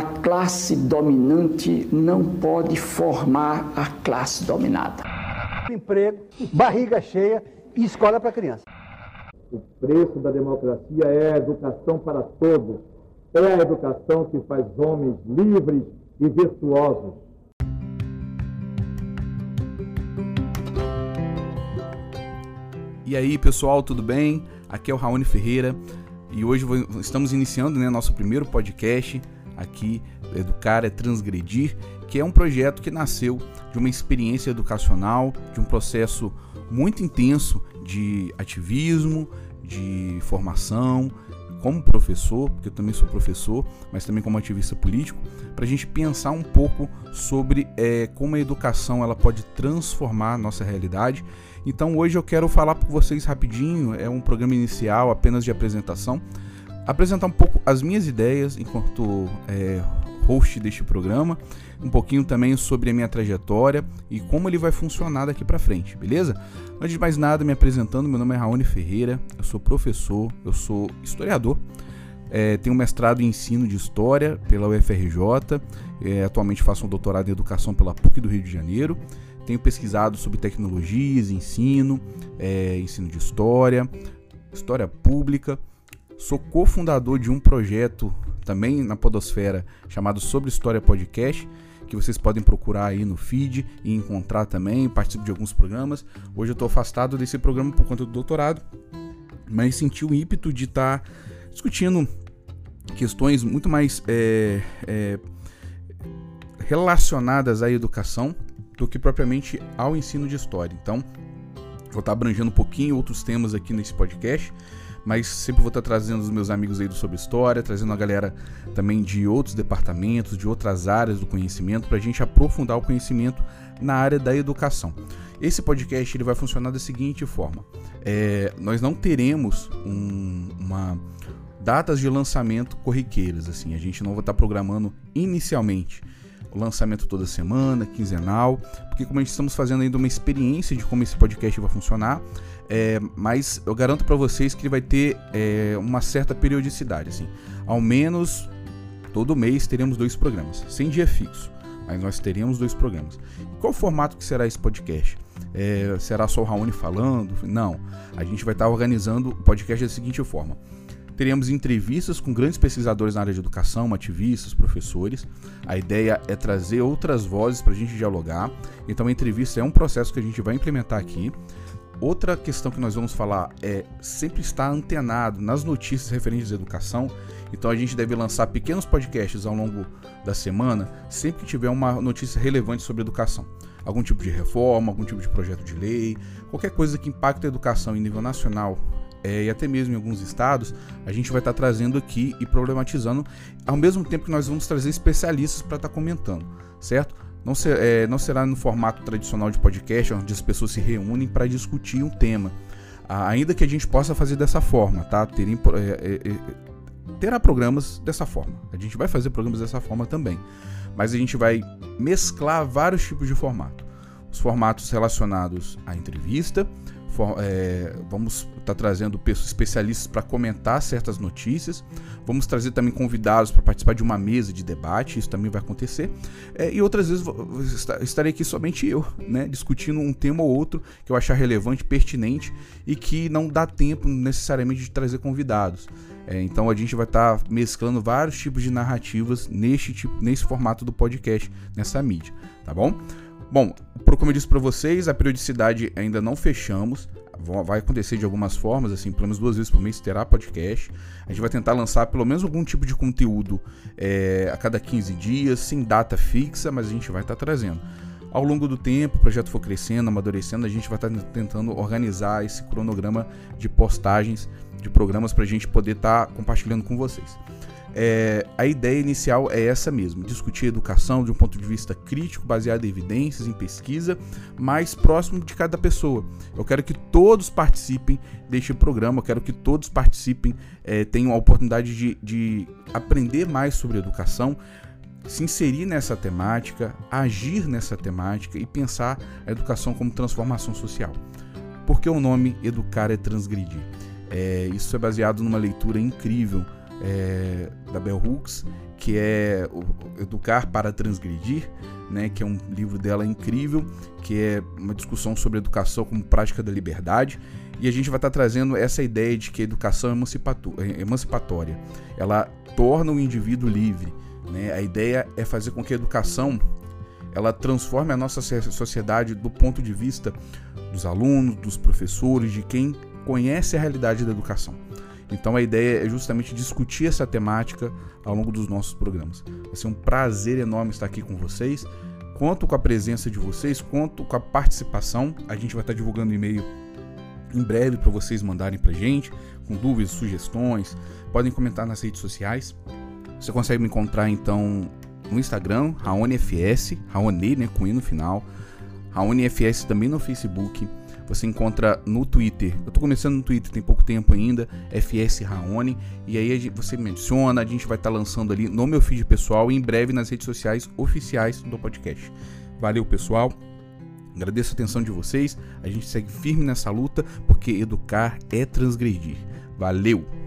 A classe dominante não pode formar a classe dominada. Emprego, barriga cheia e escola para criança. O preço da democracia é a educação para todos. É a educação que faz homens livres e virtuosos. E aí, pessoal, tudo bem? Aqui é o Raoni Ferreira e hoje estamos iniciando né, nosso primeiro podcast aqui, Educar é Transgredir, que é um projeto que nasceu de uma experiência educacional, de um processo muito intenso de ativismo, de formação, como professor, porque eu também sou professor, mas também como ativista político, para a gente pensar um pouco sobre é, como a educação ela pode transformar a nossa realidade. Então hoje eu quero falar para vocês rapidinho, é um programa inicial apenas de apresentação, apresentar um pouco as minhas ideias enquanto é, host deste programa, um pouquinho também sobre a minha trajetória e como ele vai funcionar daqui para frente, beleza? Antes de mais nada, me apresentando, meu nome é Raoni Ferreira, eu sou professor, eu sou historiador, é, tenho mestrado em ensino de história pela UFRJ, é, atualmente faço um doutorado em educação pela PUC do Rio de Janeiro, tenho pesquisado sobre tecnologias, ensino, é, ensino de história, história pública, sou cofundador de um projeto também na Podosfera chamado Sobre História Podcast, que vocês podem procurar aí no feed e encontrar também, participo de alguns programas. Hoje eu estou afastado desse programa por conta do doutorado, mas senti o ímpeto de estar tá discutindo questões muito mais é, é, relacionadas à educação do que propriamente ao ensino de história. Então, vou estar tá abrangendo um pouquinho outros temas aqui nesse podcast mas sempre vou estar trazendo os meus amigos aí do Sobre História, trazendo a galera também de outros departamentos, de outras áreas do conhecimento, para a gente aprofundar o conhecimento na área da educação. Esse podcast ele vai funcionar da seguinte forma: é, nós não teremos um, uma datas de lançamento corriqueiras, assim, a gente não vai estar programando inicialmente o lançamento toda semana, quinzenal, porque como a gente estamos fazendo ainda uma experiência de como esse podcast vai funcionar, é, mas eu garanto para vocês que ele vai ter é, uma certa periodicidade, assim, ao menos todo mês teremos dois programas, sem dia fixo, mas nós teremos dois programas. Qual o formato que será esse podcast? É, será só o Raoni falando? Não, a gente vai estar organizando o podcast da seguinte forma Teremos entrevistas com grandes pesquisadores na área de educação, ativistas, professores. A ideia é trazer outras vozes para a gente dialogar. Então, a entrevista é um processo que a gente vai implementar aqui. Outra questão que nós vamos falar é sempre estar antenado nas notícias referentes à educação. Então a gente deve lançar pequenos podcasts ao longo da semana, sempre que tiver uma notícia relevante sobre educação. Algum tipo de reforma, algum tipo de projeto de lei, qualquer coisa que impacte a educação em nível nacional é, e até mesmo em alguns estados, a gente vai estar tá trazendo aqui e problematizando, ao mesmo tempo que nós vamos trazer especialistas para estar tá comentando, certo? Não, ser, é, não será no formato tradicional de podcast, onde as pessoas se reúnem para discutir um tema. Ainda que a gente possa fazer dessa forma, tá? Terem, é, é, é, terá programas dessa forma. A gente vai fazer programas dessa forma também. Mas a gente vai mesclar vários tipos de formato. Os formatos relacionados à entrevista, é, vamos estar tá trazendo especialistas para comentar certas notícias. Vamos trazer também convidados para participar de uma mesa de debate, isso também vai acontecer. É, e outras vezes estarei aqui somente eu, né, discutindo um tema ou outro que eu achar relevante, pertinente e que não dá tempo necessariamente de trazer convidados. É, então a gente vai estar tá mesclando vários tipos de narrativas neste tipo, nesse formato do podcast, nessa mídia, tá bom? Bom, como eu disse para vocês, a periodicidade ainda não fechamos. Vai acontecer de algumas formas, assim, pelo menos duas vezes por mês terá podcast. A gente vai tentar lançar pelo menos algum tipo de conteúdo é, a cada 15 dias, sem data fixa, mas a gente vai estar tá trazendo. Ao longo do tempo, o projeto for crescendo, amadurecendo, a gente vai estar tá tentando organizar esse cronograma de postagens de programas para a gente poder estar tá compartilhando com vocês. É, a ideia inicial é essa mesmo: discutir educação de um ponto de vista crítico, baseado em evidências, em pesquisa, mais próximo de cada pessoa. Eu quero que todos participem deste programa, eu quero que todos participem, é, tenham a oportunidade de, de aprender mais sobre educação, se inserir nessa temática, agir nessa temática e pensar a educação como transformação social. Porque o nome Educar é Transgredir. É, isso é baseado numa leitura incrível é, Bell Hooks, que é Educar para Transgredir, né, que é um livro dela incrível, que é uma discussão sobre educação como prática da liberdade. E a gente vai estar trazendo essa ideia de que a educação é, é emancipatória. Ela torna o indivíduo livre. Né? A ideia é fazer com que a educação ela transforme a nossa sociedade do ponto de vista dos alunos, dos professores, de quem conhece a realidade da educação. Então a ideia é justamente discutir essa temática ao longo dos nossos programas. Vai ser um prazer enorme estar aqui com vocês. Conto com a presença de vocês, conto com a participação. A gente vai estar divulgando e-mail em breve para vocês mandarem para gente com dúvidas, sugestões. Podem comentar nas redes sociais. Você consegue me encontrar então no Instagram, RaoniFS, Raoni, né, com i no final. RaoniFS também no Facebook. Você encontra no Twitter. Eu tô começando no Twitter, tem pouco tempo ainda, FS Raoni. E aí você me adiciona, a gente vai estar tá lançando ali no meu feed pessoal e em breve nas redes sociais oficiais do podcast. Valeu, pessoal. Agradeço a atenção de vocês. A gente segue firme nessa luta, porque educar é transgredir. Valeu!